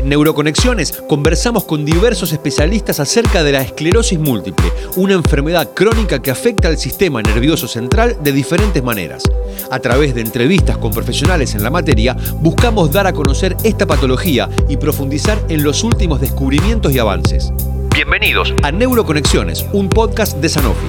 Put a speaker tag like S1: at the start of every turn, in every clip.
S1: En Neuroconexiones conversamos con diversos especialistas acerca de la esclerosis múltiple, una enfermedad crónica que afecta al sistema nervioso central de diferentes maneras. A través de entrevistas con profesionales en la materia, buscamos dar a conocer esta patología y profundizar en los últimos descubrimientos y avances. Bienvenidos a Neuroconexiones, un podcast de Sanofi.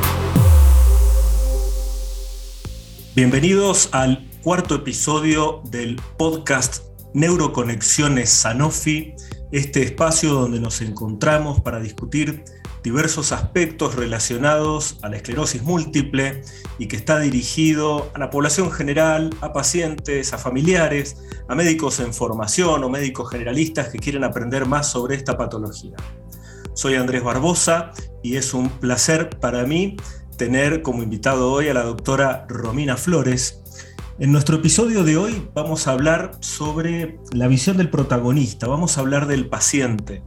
S2: Bienvenidos al cuarto episodio del podcast Neuroconexiones Sanofi, este espacio donde nos encontramos para discutir diversos aspectos relacionados a la esclerosis múltiple y que está dirigido a la población general, a pacientes, a familiares, a médicos en formación o médicos generalistas que quieren aprender más sobre esta patología. Soy Andrés Barbosa y es un placer para mí tener como invitado hoy a la doctora Romina Flores, en nuestro episodio de hoy vamos a hablar sobre la visión del protagonista, vamos a hablar del paciente.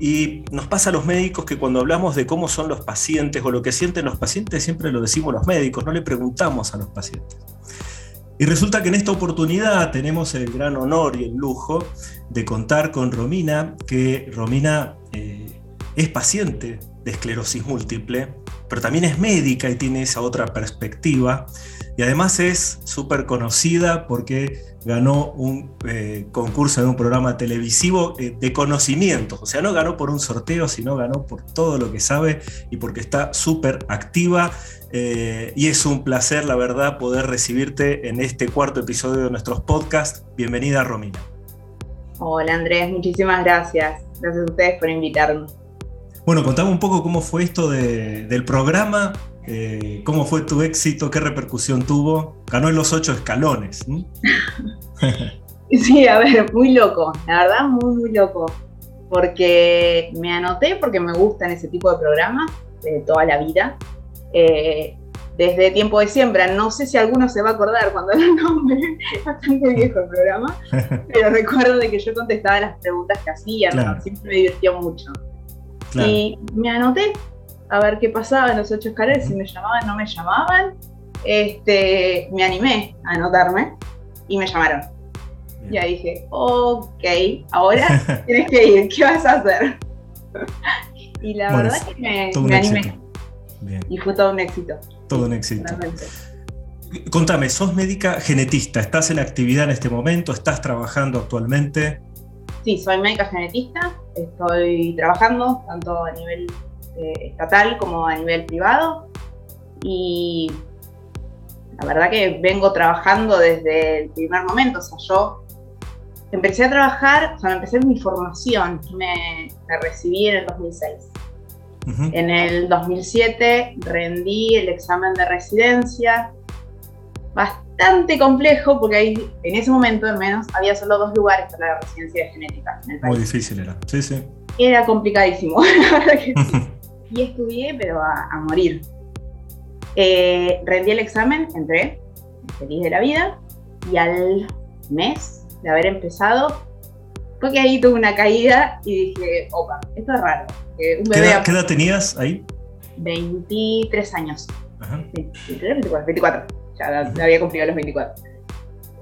S2: Y nos pasa a los médicos que cuando hablamos de cómo son los pacientes o lo que sienten los pacientes, siempre lo decimos los médicos, no le preguntamos a los pacientes. Y resulta que en esta oportunidad tenemos el gran honor y el lujo de contar con Romina, que Romina eh, es paciente de esclerosis múltiple, pero también es médica y tiene esa otra perspectiva. Y además es súper conocida porque ganó un eh, concurso en un programa televisivo eh, de conocimientos. O sea, no ganó por un sorteo, sino ganó por todo lo que sabe y porque está súper activa. Eh, y es un placer, la verdad, poder recibirte en este cuarto episodio de nuestros podcasts. Bienvenida, Romina.
S3: Hola, Andrés. Muchísimas gracias. Gracias a ustedes por invitarme.
S2: Bueno, contame un poco cómo fue esto del programa eh, ¿Cómo fue tu éxito? ¿Qué repercusión tuvo? Ganó en los ocho escalones.
S3: sí, a ver, muy loco, la verdad, muy, muy loco. Porque me anoté porque me gustan ese tipo de programas de toda la vida. Eh, desde tiempo de siembra. No sé si alguno se va a acordar cuando era el nombre, bastante viejo el programa, pero recuerdo de que yo contestaba las preguntas que hacían, siempre me divirtió mucho. Y me anoté a ver qué pasaba en los ocho escaleras, si me llamaban, no me llamaban. Este, me animé a anotarme y me llamaron. Y ahí dije, ok, ahora tienes que ir, ¿qué vas a hacer? y la verdad es que me, animé. Y fue todo un éxito.
S2: Todo un éxito. Contame, sos médica genetista, ¿estás en actividad en este momento? ¿Estás trabajando actualmente?
S3: Sí, soy médica genetista, estoy trabajando tanto a nivel eh, estatal como a nivel privado. Y la verdad que vengo trabajando desde el primer momento. O sea, yo empecé a trabajar, o sea, empecé mi formación. Me, recibí en el 2006. En el 2007 rendí el examen de residencia. Bastante complejo porque ahí, en ese momento al menos, había solo dos lugares para la residencia de genética en el país.
S2: Muy difícil era, sí, sí.
S3: Era complicadísimo, y estudié, pero a, morir. Eh, rendí el examen, entré, feliz de la vida, y al mes de haber empezado, fue que ahí tuve una caída y dije, opa, esto es raro.
S2: ¿Qué, edad, tenías ahí?
S3: 23 años. Ajá. 24, 24, ya había cumplido los 24.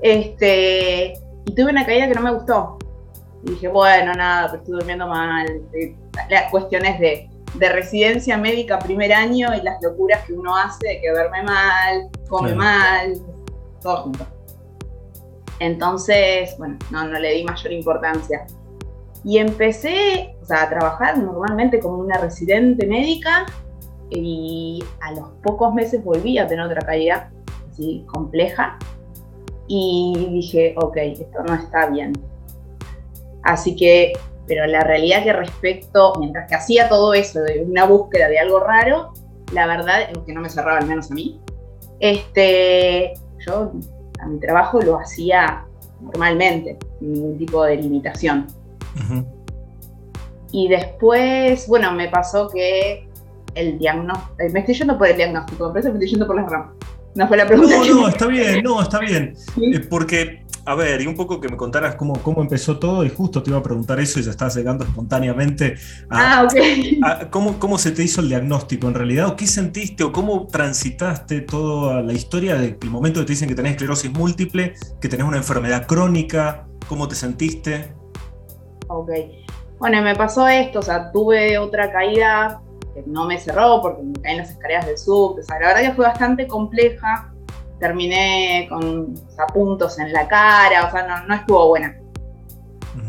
S3: Este, y tuve una caída que no me gustó. Y dije, bueno, nada, pero estoy durmiendo mal. Las cuestiones de de residencia médica primer año y las locuras que uno hace de que duerme mal, come mal, todo junto. Entonces, bueno, no, no le di mayor importancia. Y empecé a trabajar normalmente como una residente médica y a los pocos meses volví a tener otra caída así compleja y dije, ok, esto no está bien. Así que pero la realidad que respecto, mientras que hacía todo eso de una búsqueda de algo raro, la verdad que no me cerraba al menos a mí. Este, yo a mi trabajo lo hacía normalmente, sin ningún tipo de limitación. Y después, bueno, me pasó que el diagnóstico, me estoy yendo por el diagnóstico, me estoy yendo por las ramas. No fue la pregunta.
S2: No, no, está bien, no, está bien. Porque a ver, y un poco que me contaras cómo, cómo empezó todo, y justo te iba a preguntar eso y ya estás llegando espontáneamente a, ah, okay. cómo, cómo, se te hizo el diagnóstico en realidad, o qué sentiste, o cómo transitaste toda la historia del momento que te dicen que tenés esclerosis múltiple, que tenés una enfermedad crónica, cómo te sentiste.
S3: Ok. Bueno, me pasó esto, o sea, tuve otra caída que no me cerró porque me caí en las escaleras del sub. O sea, la verdad que fue bastante compleja. Terminé con puntos en la cara, o sea, no, estuvo buena.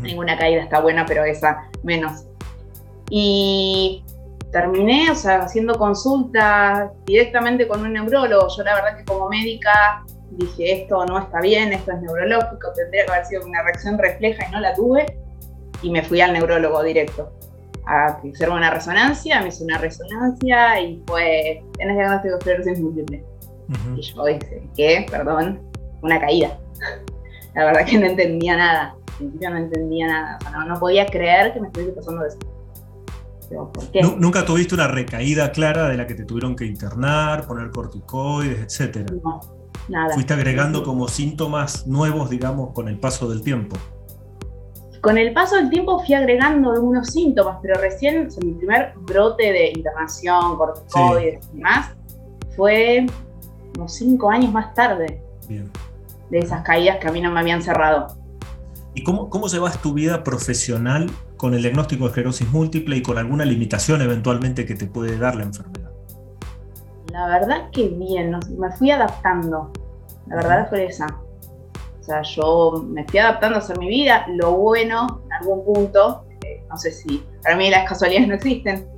S3: Ninguna caída está buena, pero esa menos. Y terminé, o sea, haciendo consultas directamente con un neurólogo. Yo la verdad que como médica dije, esto no está bien, esto es neurológico, tendría que haber sido una reacción refleja y no la tuve. Y me fui al neurólogo directo a hacer una resonancia, me hizo una resonancia y fue, tenés diagnóstico de esclerosis múltiple. Y yo dije, ¿qué? Perdón, una caída. La verdad que no entendía nada. Al principio no entendía nada. O sea, no, podía creer que me estuviese pasando eso.
S2: ¿por qué? ¿Nunca tuviste una recaída clara de la que te tuvieron que internar, poner corticoides, etcétera? No, nada. Fuiste agregando como síntomas nuevos, digamos, con el paso del tiempo.
S3: Con el paso del tiempo fui agregando algunos síntomas, pero recién, mi primer brote de internación, corticoides y demás, fue unos cinco años más tarde. Bien. De esas caídas que a mí no me habían cerrado.
S2: ¿Y cómo, cómo llevas tu vida profesional con el diagnóstico de esclerosis múltiple y con alguna limitación eventualmente que te puede dar la enfermedad?
S3: La verdad que bien, me fui adaptando. La verdad fue esa. O sea, yo me fui adaptando a hacer mi vida. Lo bueno, en algún punto, eh, no sé si, para mí las casualidades no existen,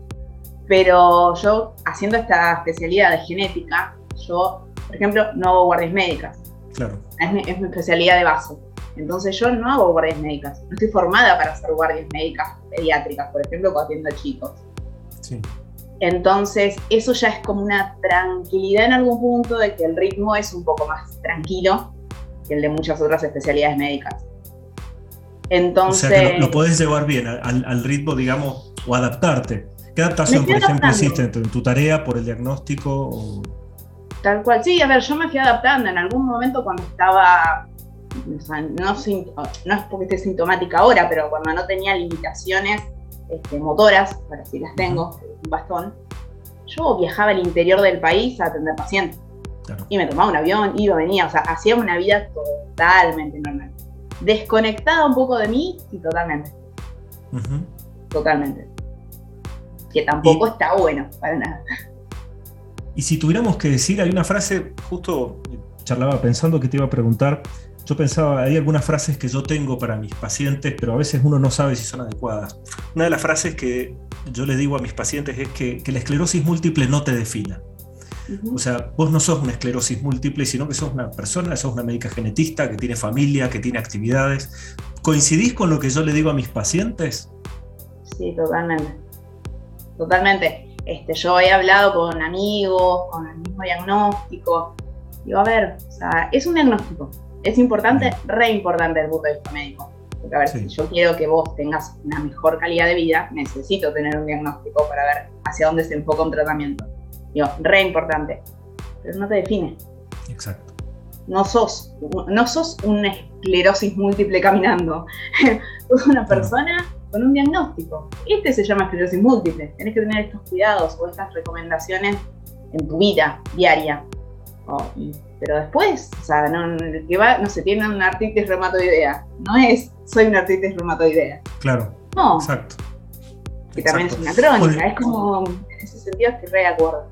S3: pero yo haciendo esta especialidad de genética, yo, por ejemplo, no hago guardias médicas. Claro. Es mi, es mi especialidad de base. Entonces yo no hago guardias médicas. No estoy formada para hacer guardias médicas pediátricas, por ejemplo, cuando atiendo chicos. Sí. Entonces, eso ya es como una tranquilidad en algún punto de que el ritmo es un poco más tranquilo que el de muchas otras especialidades médicas.
S2: Entonces, o sea que lo, podés llevar bien al, ritmo, digamos, o adaptarte. ¿Qué adaptación, por ejemplo, hiciste en tu, tarea por el diagnóstico?
S3: Tal cual, sí, a ver, yo me fui adaptando en algún momento cuando estaba, no, es porque esté sintomática ahora, pero cuando no tenía limitaciones este, motoras, ahora sí las tengo, un bastón, yo viajaba al interior del país a atender pacientes. Y me tomaba un avión, iba, venía, o sea, hacía una vida totalmente normal. Desconectada un poco de mí y totalmente. Totalmente. Que tampoco está bueno, para nada.
S2: Y si tuviéramos que decir, hay una frase, justo charlaba pensando que te iba a preguntar, yo pensaba, hay algunas frases que yo tengo para mis pacientes, pero a veces uno no sabe si son adecuadas. Una de las frases que yo le digo a mis pacientes es que, que la esclerosis múltiple no te defina. O sea, vos no sos una esclerosis múltiple, sino que sos una persona, sos una médica genetista que tiene familia, que tiene actividades. ¿Coincidís con lo que yo le digo a mis pacientes?
S3: Sí, totalmente. Totalmente. Este, yo he hablado con amigos, con el mismo diagnóstico. Digo, a ver, o sea, es un diagnóstico. Es importante, re importante el punto de vista médico. Porque, a ver, si yo quiero que vos tengas una mejor calidad de vida, necesito tener un diagnóstico para ver hacia dónde se enfoca un tratamiento. Digo, re importante. Pero no te define.
S2: Exacto.
S3: No sos, no sos una esclerosis múltiple caminando. sos una persona con un diagnóstico. Este se llama esclerosis múltiple. Tenés que tener estos cuidados o estas recomendaciones en tu vida diaria. Oh, pero después, o sea, no, que va, no se tiene una artritis reumatoidea. No es, soy una artritis reumatoidea.
S2: Claro. No. Exacto.
S3: Que también es una crónica. Es como, en ese sentido, estoy re de acuerdo.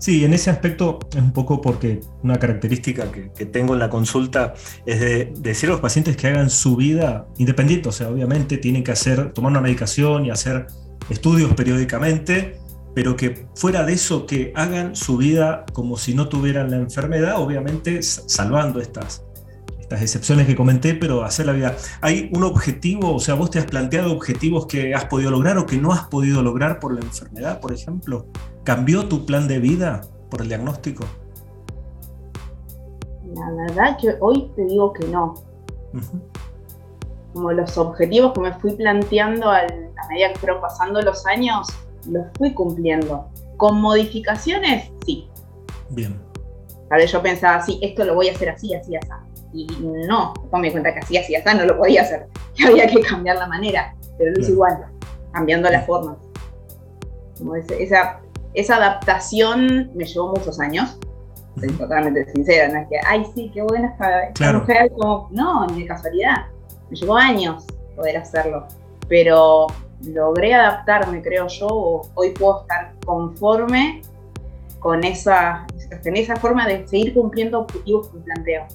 S2: Sí, en ese aspecto es un poco porque una característica que, tengo en la consulta es de, decir a los pacientes que hagan su vida independiente, o sea, obviamente tienen que hacer, tomar una medicación y hacer estudios periódicamente, pero que fuera de eso, que hagan su vida como si no tuvieran la enfermedad, obviamente salvando estas, estas excepciones que comenté, pero hacer la vida. ¿Hay un objetivo, o sea, vos te has planteado objetivos que has podido lograr o que no has podido lograr por la enfermedad, por ejemplo? ¿Cambió tu plan de vida por el diagnóstico?
S3: La verdad que hoy te digo que no. Como los objetivos que me fui planteando a medida que fueron pasando los años, los fui cumpliendo. Con modificaciones, sí.
S2: Bien.
S3: A ver, yo pensaba, sí, esto lo voy a hacer así, así, así. Y no, después me di cuenta que así, así, así, no lo podía hacer. Que había que cambiar la manera, pero lo hice igual, cambiando la forma. Como esa, esa adaptación me llevó muchos años, soy totalmente sincera, no es que, ay, sí, qué buena esta, mujer, como, no, ni de casualidad, me llevó años poder hacerlo. pero logré adaptarme, creo yo, hoy puedo estar conforme con esa, en esa forma de seguir cumpliendo objetivos que planteo.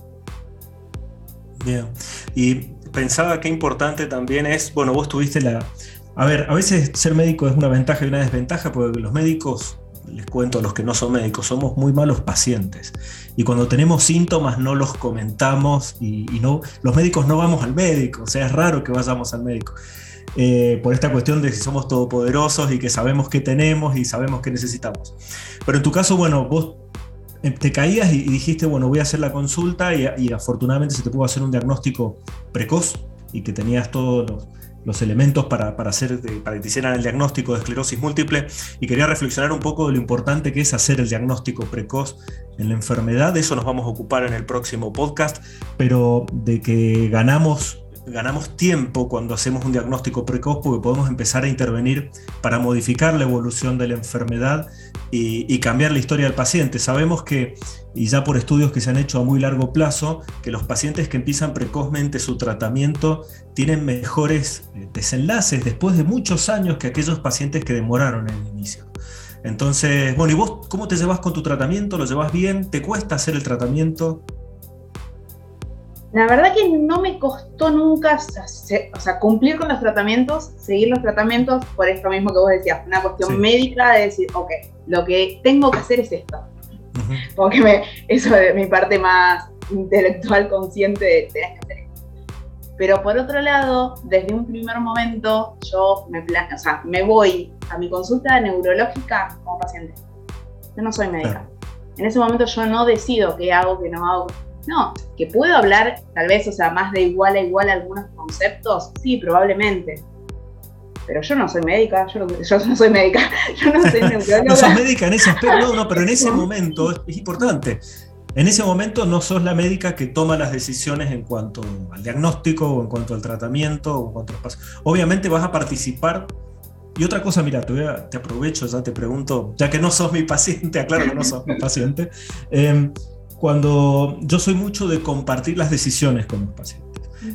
S2: Bien, y pensaba que importante también es, bueno, vos tuviste la... A ver, a veces ser médico es una ventaja y una desventaja porque los médicos, les cuento a los que no son médicos, somos muy malos pacientes. Y cuando tenemos síntomas no los comentamos y, no, los médicos no vamos al médico, o sea, es raro que vayamos al médico. Eh, por esta cuestión de si somos todopoderosos y que sabemos qué tenemos y sabemos qué necesitamos. Pero en tu caso, bueno, vos te caías y, dijiste, bueno, voy a hacer la consulta y, afortunadamente se te pudo hacer un diagnóstico precoz y que tenías todos los, elementos para, para, hacer, para que te hicieran el diagnóstico de esclerosis múltiple y quería reflexionar un poco de lo importante que es hacer el diagnóstico precoz en la enfermedad, de eso nos vamos a ocupar en el próximo podcast, pero de que ganamos ganamos tiempo cuando hacemos un diagnóstico precoz porque podemos empezar a intervenir para modificar la evolución de la enfermedad y, cambiar la historia del paciente. Sabemos que, y ya por estudios que se han hecho a muy largo plazo, que los pacientes que empiezan precozmente su tratamiento tienen mejores eh, desenlaces después de muchos años que aquellos pacientes que demoraron en el inicio. Entonces, bueno, ¿y vos cómo te llevas con tu tratamiento? ¿Lo llevas bien? ¿Te cuesta hacer el tratamiento?
S3: La verdad que no me costó nunca o sea, cumplir con los tratamientos, seguir los tratamientos, por esto mismo que vos decías, una cuestión médica de decir, ok, lo que tengo que hacer es esto. Porque me, eso de mi parte más intelectual consciente de tenés que hacer esto. Pero por otro lado, desde un primer momento, yo me, plan, o sea, me voy a mi consulta neurológica como paciente. Yo no soy médica. En ese momento yo no decido qué hago, qué no hago no, que puedo hablar tal vez, o sea, más de igual a igual algunos conceptos, sí, probablemente. Pero yo no soy médica, yo no, soy médica, yo no soy
S2: neuróloga. no sos médica en ese aspecto, no, no, pero en ese momento es, importante. En ese momento no sos la médica que toma las decisiones en cuanto al diagnóstico o en cuanto al tratamiento o en cuanto a los Obviamente vas a participar. Y otra cosa, mira, te, te aprovecho, ya te pregunto, ya que no sos mi paciente, aclaro que no sos mi paciente. Eh, cuando yo soy mucho de compartir las decisiones con los pacientes.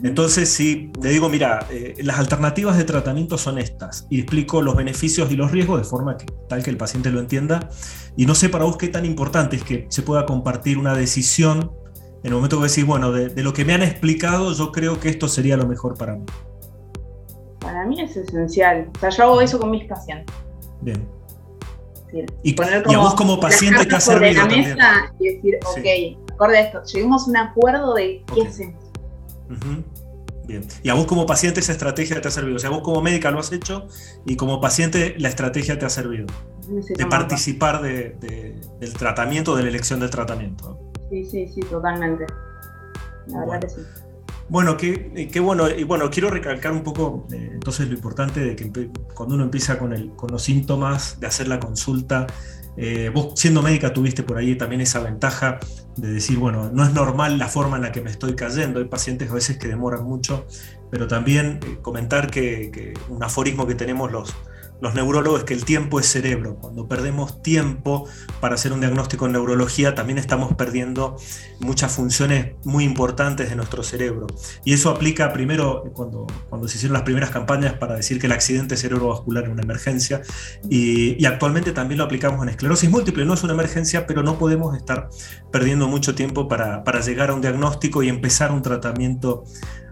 S2: Entonces, si le digo, mira, eh, las alternativas de tratamiento son estas, y explico los beneficios y los riesgos de forma que, tal que el paciente lo entienda, y no sé para vos qué tan importante es que se pueda compartir una decisión en el momento que decís, bueno, de, de lo que me han explicado, yo creo que esto sería lo mejor para mí.
S3: Para mí es esencial. O sea, yo hago eso con mis pacientes.
S2: Bien. Y, poner como a vos como paciente te ha servido
S3: la mesa y decir, ok, acorde a esto, lleguemos a un acuerdo de qué hacemos.
S2: Bien. Y a vos como paciente esa estrategia te ha servido. O sea, vos como médica lo has hecho y como paciente la estrategia te ha servido. De participar del tratamiento, de la elección del tratamiento.
S3: Sí, sí, sí, totalmente. La verdad que sí.
S2: Bueno, qué, qué, bueno. Y bueno, quiero recalcar un poco eh, entonces lo importante de que cuando uno empieza con, los síntomas, de hacer la consulta, eh, vos siendo médica tuviste por ahí también esa ventaja de decir, bueno, no es normal la forma en la que me estoy cayendo, hay pacientes a veces que demoran mucho, pero también eh, comentar que, un aforismo que tenemos los, los neurólogos que el tiempo es cerebro. Cuando perdemos tiempo para hacer un diagnóstico en neurología, también estamos perdiendo muchas funciones muy importantes de nuestro cerebro. Y eso aplica primero cuando, cuando se hicieron las primeras campañas para decir que el accidente cerebrovascular es una emergencia. Y, actualmente también lo aplicamos en esclerosis múltiple. No es una emergencia, pero no podemos estar perdiendo mucho tiempo para, para llegar a un diagnóstico y empezar un tratamiento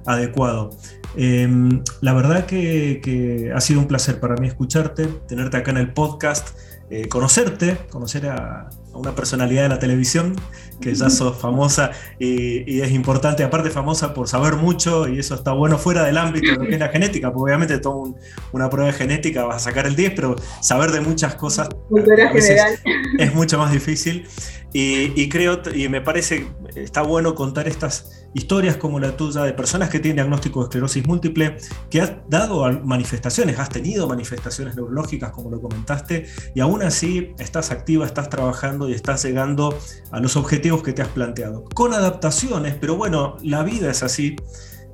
S2: adecuado. Em, la verdad que, ha sido un placer para mí escucharte, tenerte acá en el podcast, eh, conocerte, conocer a, una personalidad de la televisión, que ya sos famosa y, es importante, aparte famosa por saber mucho y eso está bueno fuera del ámbito de lo que es la genética, porque obviamente tomo una prueba de genética, vas a sacar el 10, pero saber de muchas cosas es mucho más difícil. Y, creo, y me parece, está bueno contar estas historias como la tuya de personas que tienen diagnóstico de esclerosis múltiple, que has dado manifestaciones, has tenido manifestaciones neurológicas como lo comentaste, y aún así estás activa, estás trabajando y estás llegando a los objetivos que te has planteado. Con adaptaciones, pero bueno, la vida es así.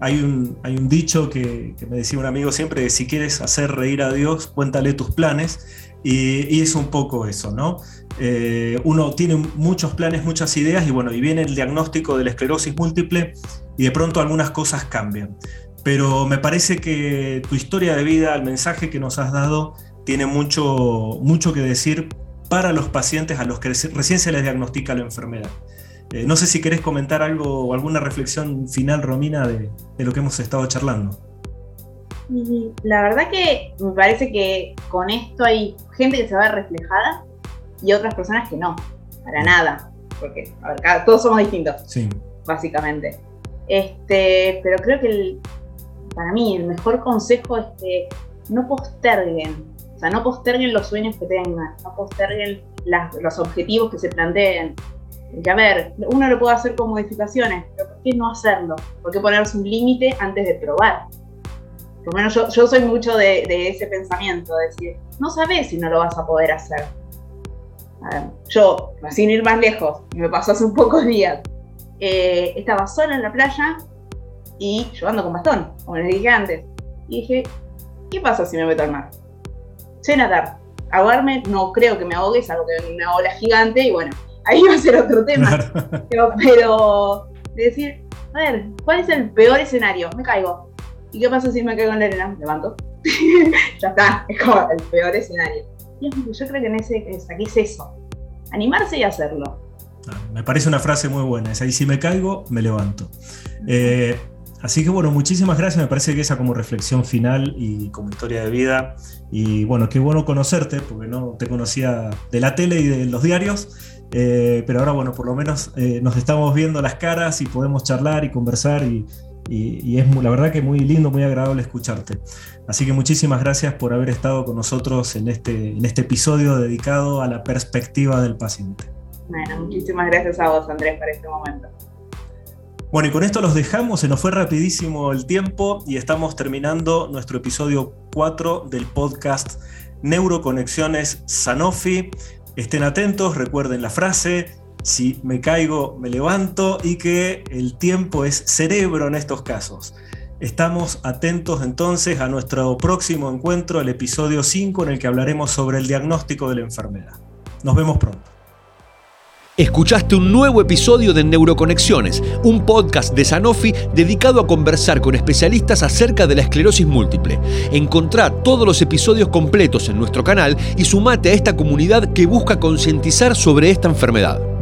S2: Hay un, hay un dicho que, me decía un amigo siempre, si quieres hacer reír a Dios, cuéntale tus planes. Y, es un poco eso, ¿no? Eh, uno tiene muchos planes, muchas ideas y bueno, y viene el diagnóstico de la esclerosis múltiple y de pronto algunas cosas cambian. pero me parece que tu historia de vida, el mensaje que nos has dado, tiene mucho, mucho que decir para los pacientes a los que recién se les diagnostica la enfermedad. Eh, no sé si querés comentar algo o alguna reflexión final, Romina, de, de lo que hemos estado charlando.
S3: La verdad que me parece que con esto hay gente que se va reflejada y otras personas que no, para nada, porque a ver, todos somos distintos, sí. básicamente. Este, pero creo que para mí el mejor consejo es que no posterguen, o sea, no posterguen los sueños que tengan, no posterguen los objetivos que se planteen. Que a ver, uno lo puede hacer con modificaciones, pero ¿por qué no hacerlo? ¿Por qué ponerse un límite antes de probar? Por lo menos yo, soy mucho de, ese pensamiento, de decir, no sabes si no lo vas a poder hacer. yo, sin ir más lejos, me pasó hace un pocos días, eh, estaba sola en la playa y yo ando con bastón, como les dije antes. Y dije, ¿qué pasa si me meto al mar? Sé nadar. Ahogarme no creo que me ahogue, es algo que una ola gigante y bueno, ahí va a ser otro tema. Pero, pero decir, a ver, ¿cuál es el peor escenario? Me caigo. ¿Y qué pasa si me caigo en la arena? Levanto. ya está, es como el peor escenario. Y yo creo que en ese, aquí es eso. Animarse y hacerlo.
S2: Ah, me parece una frase muy buena. Es ahí, si me caigo, me levanto. Eh, así que bueno, muchísimas gracias. Me parece que esa como reflexión final y como historia de vida. Y bueno, qué bueno conocerte, porque no te conocía de la tele y de los diarios. Eh, pero ahora, bueno, por lo menos eh, nos estamos viendo las caras y podemos charlar y conversar y, y, es la verdad que muy lindo, muy agradable escucharte. Así que muchísimas gracias por haber estado con nosotros en este, en este episodio dedicado a la perspectiva del paciente.
S3: Bueno, muchísimas gracias a vos, Andrés, por este momento.
S2: Bueno, y con esto los dejamos, se nos fue rapidísimo el tiempo y estamos terminando nuestro episodio 4 del podcast Neuroconexiones Sanofi. Estén atentos, recuerden la frase, si me caigo, me levanto y que el tiempo es cerebro en estos casos. Estamos atentos entonces a nuestro próximo encuentro, el episodio 5, en el que hablaremos sobre el diagnóstico de la enfermedad. Nos vemos pronto.
S1: Escuchaste un nuevo episodio de Neuroconexiones, un podcast de Sanofi dedicado a conversar con especialistas acerca de la esclerosis múltiple. Encontrá todos los episodios completos en nuestro canal y sumate a esta comunidad que busca concientizar sobre esta enfermedad.